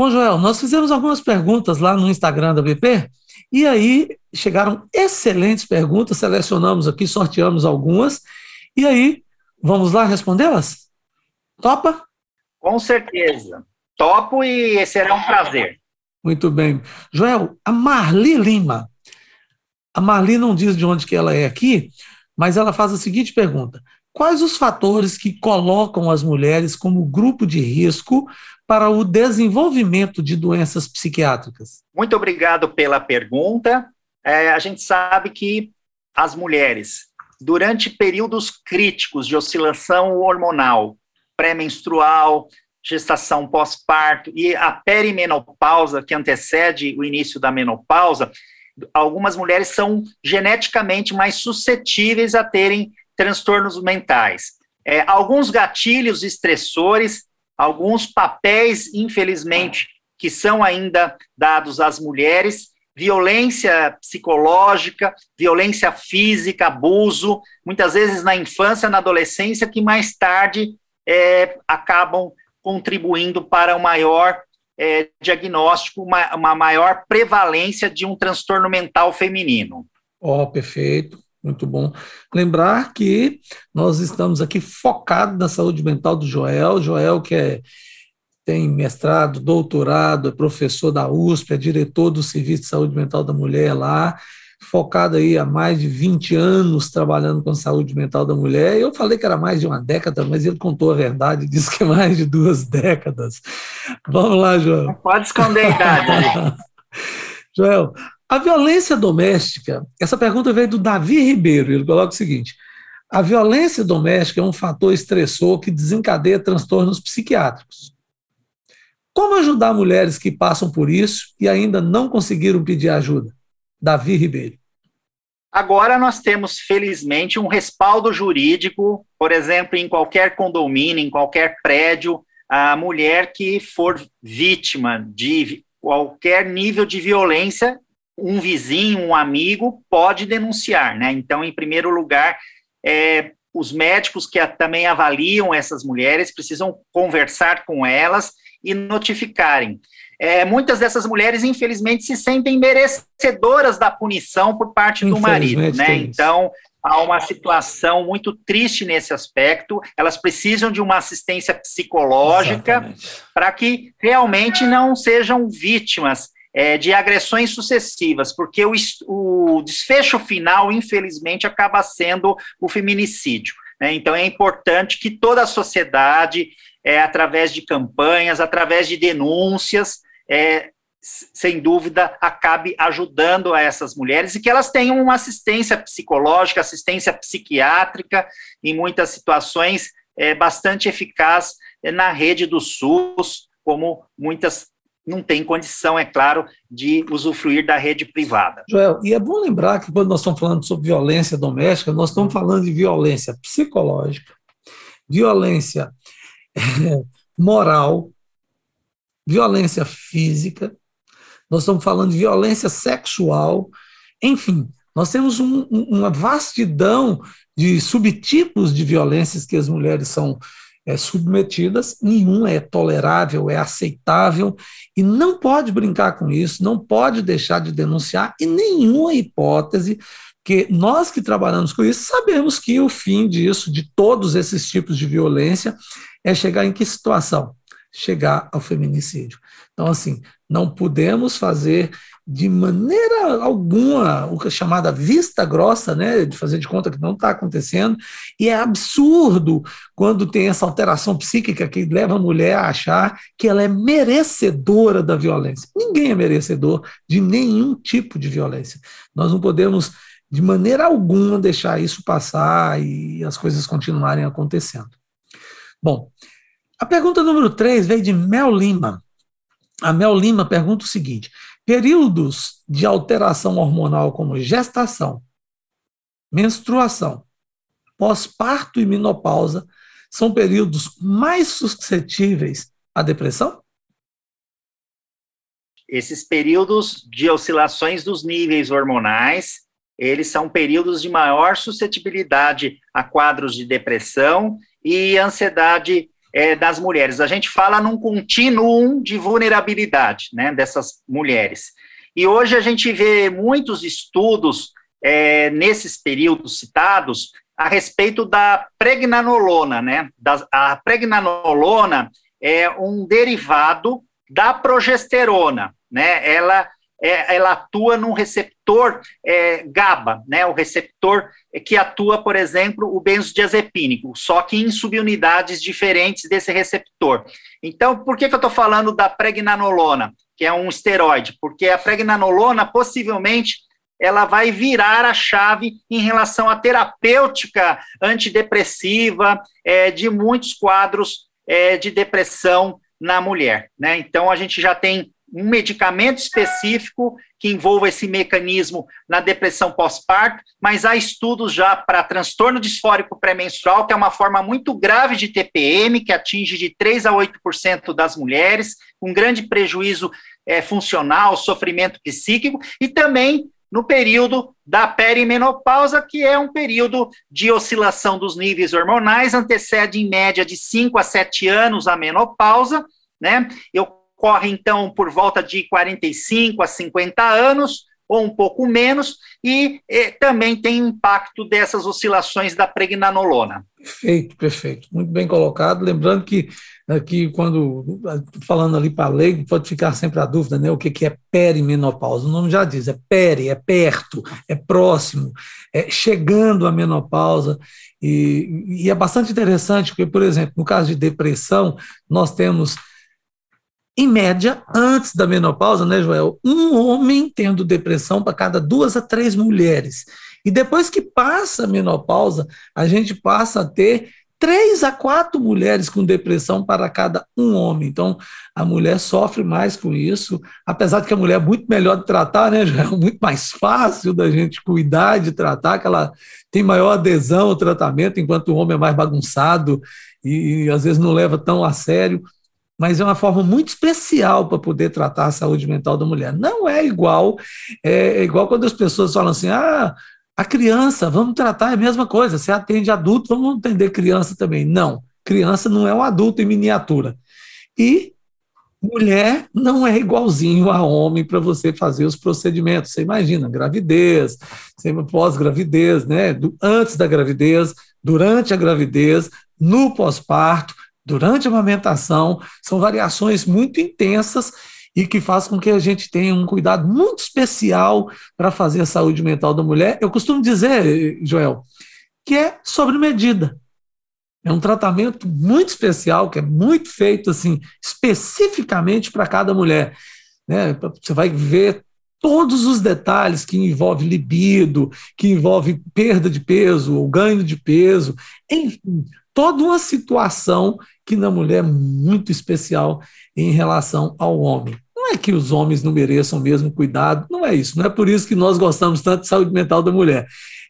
Bom, Joel, nós fizemos algumas perguntas lá no Instagram da BP e aí chegaram excelentes perguntas, selecionamos aqui, sorteamos algumas e aí vamos lá respondê-las? Topa? Com certeza. Topo e será um prazer. Muito bem. Joel, a Marli Lima. A Marli não diz de onde que ela é aqui, mas ela faz a seguinte pergunta: Quais os fatores que colocam as mulheres como grupo de risco para o desenvolvimento de doenças psiquiátricas? Muito obrigado pela pergunta. É, a gente sabe que as mulheres, durante períodos críticos de oscilação hormonal, pré-menstrual, gestação pós-parto e a perimenopausa, que antecede o início da menopausa, algumas mulheres são geneticamente mais suscetíveis a terem transtornos mentais. É, alguns gatilhos estressores, alguns papéis, infelizmente, que são ainda dados às mulheres, violência psicológica, violência física, abuso, muitas vezes na infância, na adolescência, que mais tarde é, acabam contribuindo para o maior é, diagnóstico, uma, uma, maior prevalência de um transtorno mental feminino. Ó, oh, perfeito, muito bom. Lembrar que nós estamos aqui focados na saúde mental do Joel, Joel que é, tem mestrado, doutorado, é professor da USP, é diretor do Serviço de Saúde Mental da Mulher lá, focado aí há mais de 20 anos trabalhando com saúde mental da mulher. Eu falei que era mais de uma década, mas ele contou a verdade, disse que é mais de duas décadas. Vamos lá, Joel. Não pode esconder a idade. Joel, a violência doméstica, essa pergunta veio do Davi Ribeiro, ele coloca o seguinte: a violência doméstica é um fator estressor que desencadeia transtornos psiquiátricos. Como ajudar mulheres que passam por isso e ainda não conseguiram pedir ajuda? Davi Ribeiro. Agora nós temos, felizmente, um respaldo jurídico, por exemplo, em qualquer condomínio, em qualquer prédio, a mulher que for vítima de qualquer nível de violência, um vizinho, um amigo, pode denunciar, né? Então, em primeiro lugar, é, os médicos que também avaliam essas mulheres precisam conversar com elas e notificarem. É, muitas dessas mulheres, infelizmente, se sentem merecedoras da punição por parte do marido, né? Então, há uma situação muito triste nesse aspecto. Elas precisam de uma assistência psicológica para que realmente não sejam vítimas é, de agressões sucessivas, porque o, o, desfecho final, infelizmente, acaba sendo o feminicídio. Né? Então, é importante que toda a sociedade, é, através de campanhas, através de denúncias, é, sem dúvida, acabe ajudando a essas mulheres e que elas tenham uma assistência psicológica, assistência psiquiátrica, em muitas situações, é, bastante eficaz é, na rede do SUS, como muitas não têm condição, é claro, de usufruir da rede privada. Joel, e é bom lembrar que quando nós estamos falando sobre violência doméstica, nós estamos falando de violência psicológica, violência é, moral, violência física, nós estamos falando de violência sexual, enfim, nós temos um, uma vastidão de subtipos de violências que as mulheres são é, submetidas, nenhum é tolerável, é aceitável, e não pode brincar com isso, não pode deixar de denunciar, e nenhuma hipótese que nós que trabalhamos com isso sabemos que o fim disso, de todos esses tipos de violência, é chegar em que situação? Chegar ao feminicídio. Então, assim, não podemos fazer de maneira alguma o que é chamada vista grossa, né, de fazer de conta que não está acontecendo, e é absurdo quando tem essa alteração psíquica que leva a mulher a achar que ela é merecedora da violência. Ninguém é merecedor de nenhum tipo de violência. Nós não podemos, de maneira alguma, deixar isso passar e as coisas continuarem acontecendo. Bom, a pergunta número 3 veio de Mel Lima. A Mel Lima pergunta o seguinte: períodos de alteração hormonal como gestação, menstruação, pós-parto e menopausa são períodos mais suscetíveis à depressão? Esses períodos de oscilações dos níveis hormonais, eles são períodos de maior suscetibilidade a quadros de depressão e ansiedade é, das mulheres. A gente fala num contínuo de vulnerabilidade né, dessas mulheres. E hoje a gente vê muitos estudos é, nesses períodos citados a respeito da pregnanolona, né? Da, a pregnanolona é um derivado da progesterona, né? Ela é, ela atua num receptor é, GABA, né, o receptor que atua, por exemplo, o benzodiazepínico, só que em subunidades diferentes desse receptor. Então, por que, que eu estou falando da pregnanolona, que é um esteroide? Porque a pregnanolona, possivelmente, ela vai virar a chave em relação à terapêutica antidepressiva é, de muitos quadros é, de depressão na mulher. Né? Então, a gente já tem um medicamento específico que envolva esse mecanismo na depressão pós-parto, mas há estudos já para transtorno disfórico pré-menstrual, que é uma forma muito grave de TPM, que atinge de 3 a 8% das mulheres, com grande prejuízo é, funcional, sofrimento psíquico, e também no período da perimenopausa, que é um período de oscilação dos níveis hormonais, antecede em média de 5 a 7 anos a menopausa, né? Eu ocorre então por volta de 45 a 50 anos, ou um pouco menos, e, e também tem impacto dessas oscilações da pregnanolona. Perfeito, perfeito. Muito bem colocado. Lembrando que aqui, quando falando ali para leigo, pode ficar sempre a dúvida, né? O que, que é perimenopausa? O nome já diz, é peri, é perto, é próximo, é chegando à menopausa. E, e é bastante interessante, porque, por exemplo, no caso de depressão, nós temos em média, antes da menopausa, né, Joel, um homem tendo depressão para cada duas a três mulheres. E depois que passa a menopausa, a gente passa a ter três a quatro mulheres com depressão para cada um homem. Então, a mulher sofre mais com isso, apesar de que a mulher é muito melhor de tratar, né, Joel? Muito mais fácil da gente cuidar de tratar, que ela tem maior adesão ao tratamento, enquanto o homem é mais bagunçado e, e às vezes não leva tão a sério mas é uma forma muito especial para poder tratar a saúde mental da mulher. Não é igual, é, é igual quando as pessoas falam assim, ah, a criança, vamos tratar é a mesma coisa, você atende adulto, vamos atender criança também. Não, criança não é um adulto em miniatura. E mulher não é igualzinho a homem para você fazer os procedimentos. Você imagina, gravidez, pós-gravidez, né? antes da gravidez, durante a gravidez, no pós-parto, durante a amamentação, são variações muito intensas e que faz com que a gente tenha um cuidado muito especial para fazer a saúde mental da mulher. Eu costumo dizer, Joel, que é sobre medida. É um tratamento muito especial, que é muito feito assim, especificamente para cada mulher. Né? Você vai ver todos os detalhes que envolve libido, que envolve perda de peso ou ganho de peso, enfim, toda uma situação que na mulher é muito especial em relação ao homem. Não é que os homens não mereçam mesmo cuidado, não é isso. Não é por isso que nós gostamos tanto de saúde mental da mulher.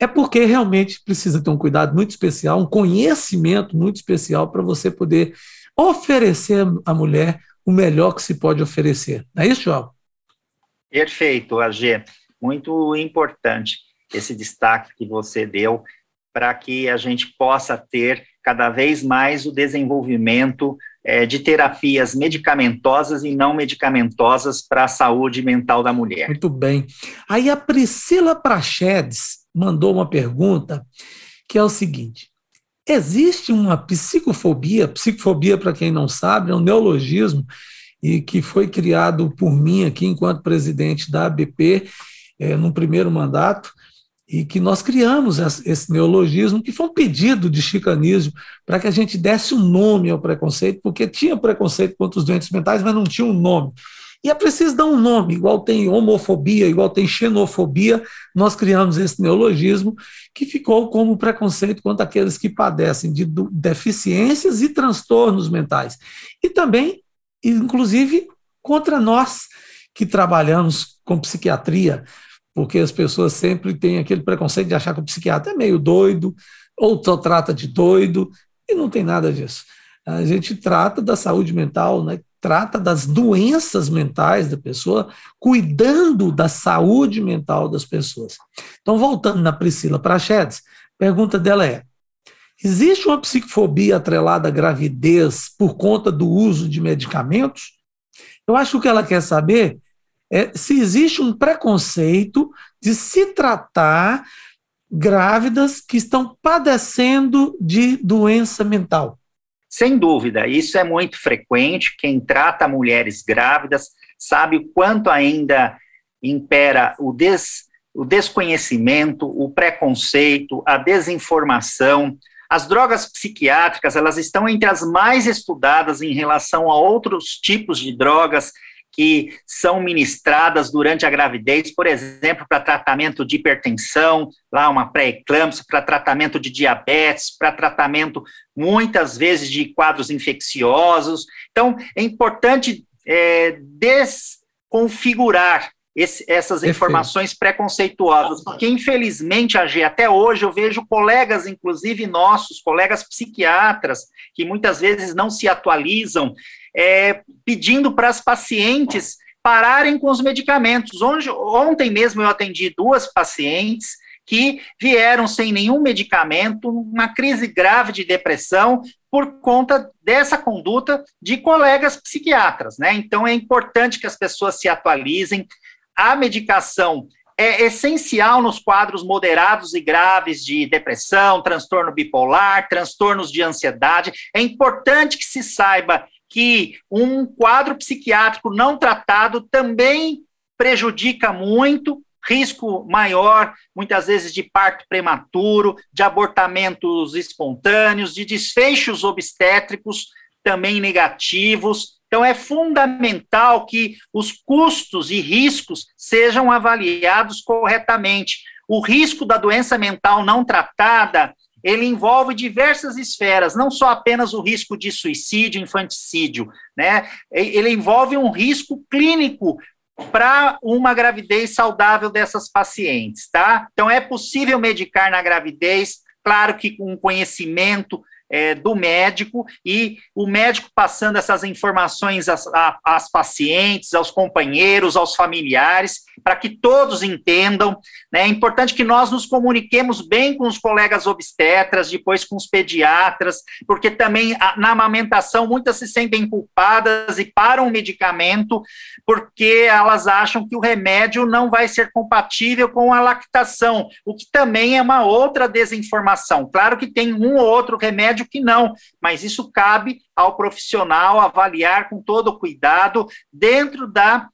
É porque realmente precisa ter um cuidado muito especial, um conhecimento muito especial para você poder oferecer à mulher o melhor que se pode oferecer. Não é isso, João? Perfeito, AG. Muito importante esse destaque que você deu para que a gente possa ter cada vez mais o desenvolvimento é, de terapias medicamentosas e não medicamentosas para a saúde mental da mulher. Muito bem. Aí a Priscila Prachedes mandou uma pergunta que é o seguinte: existe uma psicofobia? Psicofobia, para quem não sabe, é um neologismo e que foi criado por mim aqui enquanto presidente da ABP é, no primeiro mandato e que nós criamos esse neologismo, que foi um pedido de chicanismo para que a gente desse um nome ao preconceito, porque tinha preconceito contra os doentes mentais, mas não tinha um nome. E é preciso dar um nome, igual tem homofobia, igual tem xenofobia, nós criamos esse neologismo que ficou como preconceito contra aqueles que padecem de deficiências e transtornos mentais. E também, inclusive, contra nós que trabalhamos com psiquiatria, porque as pessoas sempre têm aquele preconceito de achar que o psiquiatra é meio doido, ou só trata de doido, e não tem nada disso. A gente trata da saúde mental, né? trata das doenças mentais da pessoa, cuidando da saúde mental das pessoas. Então, voltando na Priscila Prachedes, pergunta dela é: existe uma psicofobia atrelada à gravidez por conta do uso de medicamentos? Eu acho que o que ela quer saber é se existe um preconceito de se tratar grávidas que estão padecendo de doença mental. Sem dúvida, isso é muito frequente. Quem trata mulheres grávidas sabe o quanto ainda impera o, des, o desconhecimento, o preconceito, a desinformação. As drogas psiquiátricas, elas estão entre as mais estudadas em relação a outros tipos de drogas que são ministradas durante a gravidez, por exemplo, para tratamento de hipertensão, lá uma pré-eclâmpsia, para tratamento de diabetes, para tratamento muitas vezes de quadros infecciosos. Então, é importante é, desconfigurar esse, essas informações preconceituosas, porque infelizmente, AG, até hoje eu vejo colegas, inclusive nossos, colegas psiquiatras, que muitas vezes não se atualizam é, pedindo para as pacientes pararem com os medicamentos. Onde, ontem mesmo eu atendi duas pacientes que vieram sem nenhum medicamento, uma crise grave de depressão, por conta dessa conduta de colegas psiquiatras, né? Então é importante que as pessoas se atualizem. A medicação é essencial nos quadros moderados e graves de depressão, transtorno bipolar, transtornos de ansiedade. É importante que se saiba que um quadro psiquiátrico não tratado também prejudica muito, risco maior, muitas vezes, de parto prematuro, de abortamentos espontâneos, de desfechos obstétricos também negativos. Então, é fundamental que os custos e riscos sejam avaliados corretamente. O risco da doença mental não tratada ele envolve diversas esferas, não só apenas o risco de suicídio, infanticídio, né? Ele envolve um risco clínico para uma gravidez saudável dessas pacientes, tá? Então é possível medicar na gravidez, claro que com conhecimento é, do médico e o médico passando essas informações às, às pacientes, aos companheiros, aos familiares, para que todos entendam. Né? É importante que nós nos comuniquemos bem com os colegas obstetras, depois com os pediatras, porque também na amamentação muitas se sentem culpadas e param o medicamento porque elas acham que o remédio não vai ser compatível com a lactação, o que também é uma outra desinformação. Claro que tem um ou outro remédio que não, mas isso cabe ao profissional avaliar com todo cuidado dentro da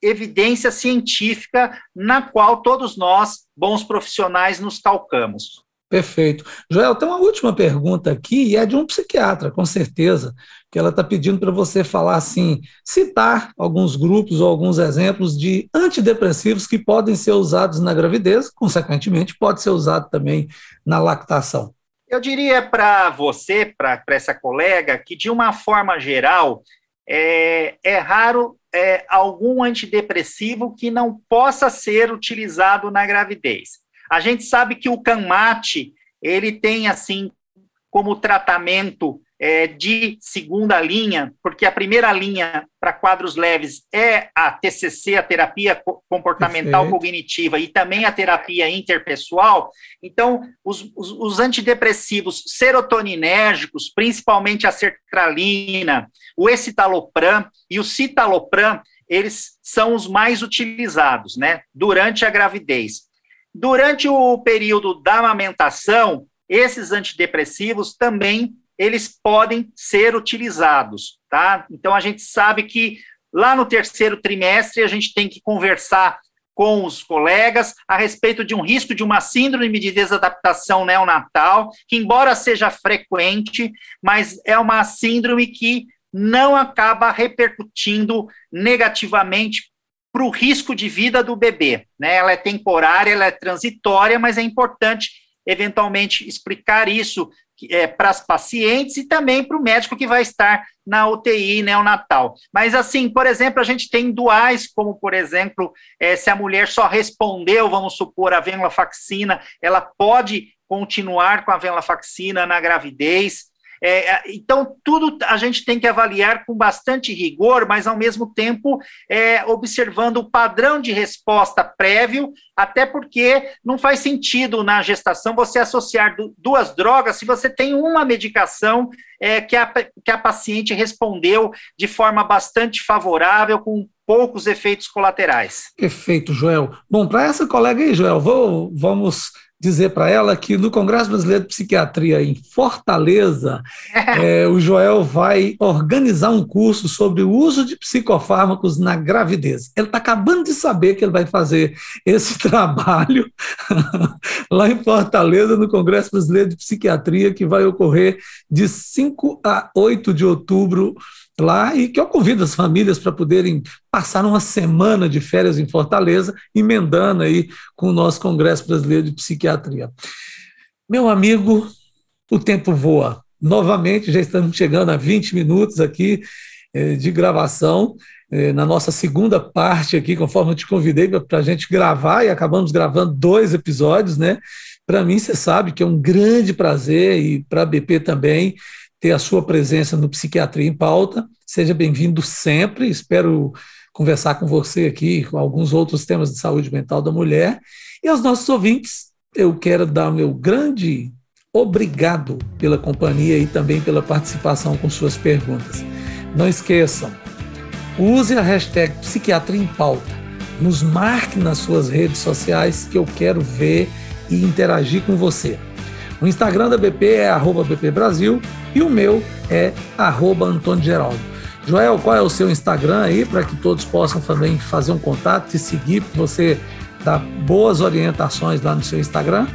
evidência científica na qual todos nós, bons profissionais, nos calcamos. Perfeito. Joel, tem uma última pergunta aqui, e é de um psiquiatra, com certeza, que ela está pedindo para você falar assim, citar alguns grupos ou alguns exemplos de antidepressivos que podem ser usados na gravidez, consequentemente, pode ser usado também na lactação. Eu diria para você, para essa colega, que de uma forma geral, é, é raro é, algum antidepressivo que não possa ser utilizado na gravidez. A gente sabe que o CANMAT, ele tem, assim, como tratamento é, de segunda linha, porque a primeira linha para quadros leves é a TCC, a terapia comportamental Perfeito. cognitiva, e também a terapia interpessoal. Então, os, os, os antidepressivos serotoninérgicos, principalmente a sertralina, o escitalopram e o citalopram, eles são os mais utilizados, né, durante a gravidez. Durante o período da amamentação, esses antidepressivos também eles podem ser utilizados, tá? Então a gente sabe que lá no terceiro trimestre a gente tem que conversar com os colegas a respeito de um risco de uma síndrome de desadaptação neonatal, que embora seja frequente, mas é uma síndrome que não acaba repercutindo negativamente para o risco de vida do bebê. Né? Ela é temporária, ela é transitória, mas é importante eventualmente explicar isso é, para as pacientes e também para o médico que vai estar na UTI neonatal. Mas, assim, por exemplo, a gente tem duais, como, por exemplo, é, se a mulher só respondeu, vamos supor, a venlafaxina, ela pode continuar com a venlafaxina na gravidez. É, é, então, tudo a gente tem que avaliar com bastante rigor, mas ao mesmo tempo é, observando o padrão de resposta prévio, até porque não faz sentido na gestação você associar duas drogas se você tem uma medicação é, que, a, que a paciente respondeu de forma bastante favorável, com poucos efeitos colaterais. Perfeito, Joel. Bom, para essa colega aí, Joel, vou, vamos dizer para ela que no Congresso Brasileiro de Psiquiatria em Fortaleza, é, o Joel vai organizar um curso sobre o uso de psicofármacos na gravidez. Ele está acabando de saber que ele vai fazer esse trabalho lá em Fortaleza, no Congresso Brasileiro de Psiquiatria, que vai ocorrer de 5 a 8 de outubro lá e que eu convido as famílias para poderem passar uma semana de férias em Fortaleza, emendando aí com o nosso Congresso Brasileiro de Psiquiatria. Meu amigo, o tempo voa. Novamente, já estamos chegando a 20 minutos aqui eh, de gravação, eh, na nossa segunda parte aqui, conforme eu te convidei para a gente gravar, e acabamos gravando dois episódios, né? Para mim, você sabe que é um grande prazer, e para a BP também, ter a sua presença no Psiquiatria em Pauta. Seja bem-vindo sempre. Espero conversar com você aqui com alguns outros temas de saúde mental da mulher. E aos nossos ouvintes, eu quero dar o meu grande obrigado pela companhia e também pela participação com suas perguntas. Não esqueçam, use a hashtag Psiquiatria em Pauta. Nos marque nas suas redes sociais que eu quero ver e interagir com você. O Instagram da BP é arroba BP Brasil e o meu é arroba Antônio Geraldo. Joel, qual é o seu Instagram aí para que todos possam também fazer um contato, te seguir, você dar boas orientações lá no seu Instagram?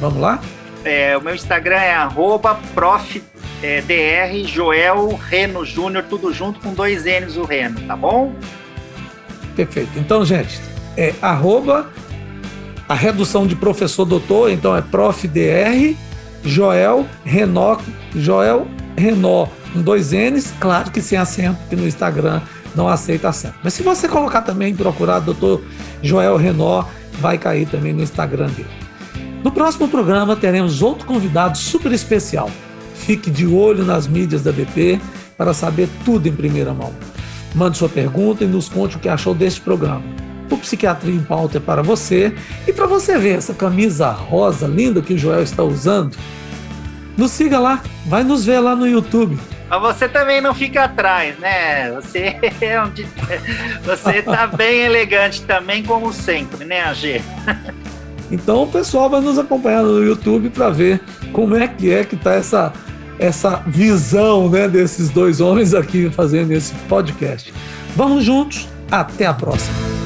Vamos lá? É, o meu Instagram é arroba prof, é, dr Joel Reno Júnior, tudo junto com dois N's o Reno, tá bom? Perfeito. Então, gente, é arroba a redução de professor doutor, então é prof, dr Joel Renó, Joel Renó com dois N's, claro que sem acento, que no Instagram não aceita acento. Mas se você colocar também, procurar Dr. Joel Renó, vai cair também no Instagram dele. No próximo programa teremos outro convidado super especial. Fique de olho nas mídias da BP para saber tudo em primeira mão. Mande sua pergunta e nos conte o que achou deste programa. Psiquiatria em Pauta é para você e para você ver essa camisa rosa linda que o Joel está usando. Nos siga lá, vai nos ver lá no YouTube. Mas você também não fica atrás, né? Você é um, você tá bem elegante também, como sempre, né, AG? Então o pessoal vai nos acompanhar no YouTube para ver como é que é que tá essa essa visão, né, desses dois homens aqui fazendo esse podcast. Vamos juntos, até a próxima.